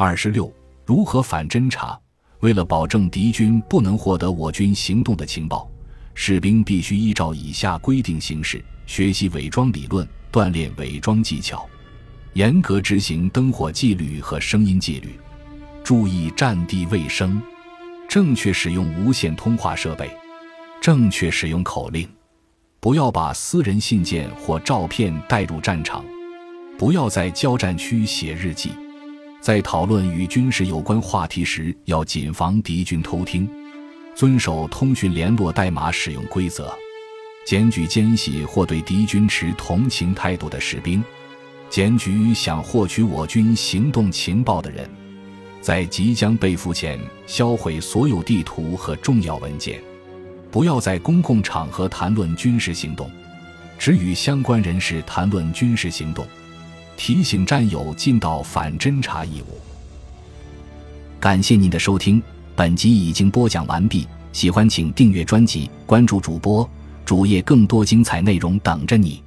二十六，如何反侦察？为了保证敌军不能获得我军行动的情报，士兵必须依照以下规定行事：学习伪装理论，锻炼伪装技巧，严格执行灯火纪律和声音纪律，注意战地卫生，正确使用无线通话设备，正确使用口令，不要把私人信件或照片带入战场，不要在交战区写日记。在讨论与军事有关话题时，要谨防敌军偷听，遵守通讯联络代码使用规则，检举奸细或对敌军持同情态度的士兵，检举想获取我军行动情报的人，在即将被俘前销毁所有地图和重要文件，不要在公共场合谈论军事行动，只与相关人士谈论军事行动。提醒战友尽到反侦察义务。感谢您的收听，本集已经播讲完毕。喜欢请订阅专辑，关注主播主页，更多精彩内容等着你。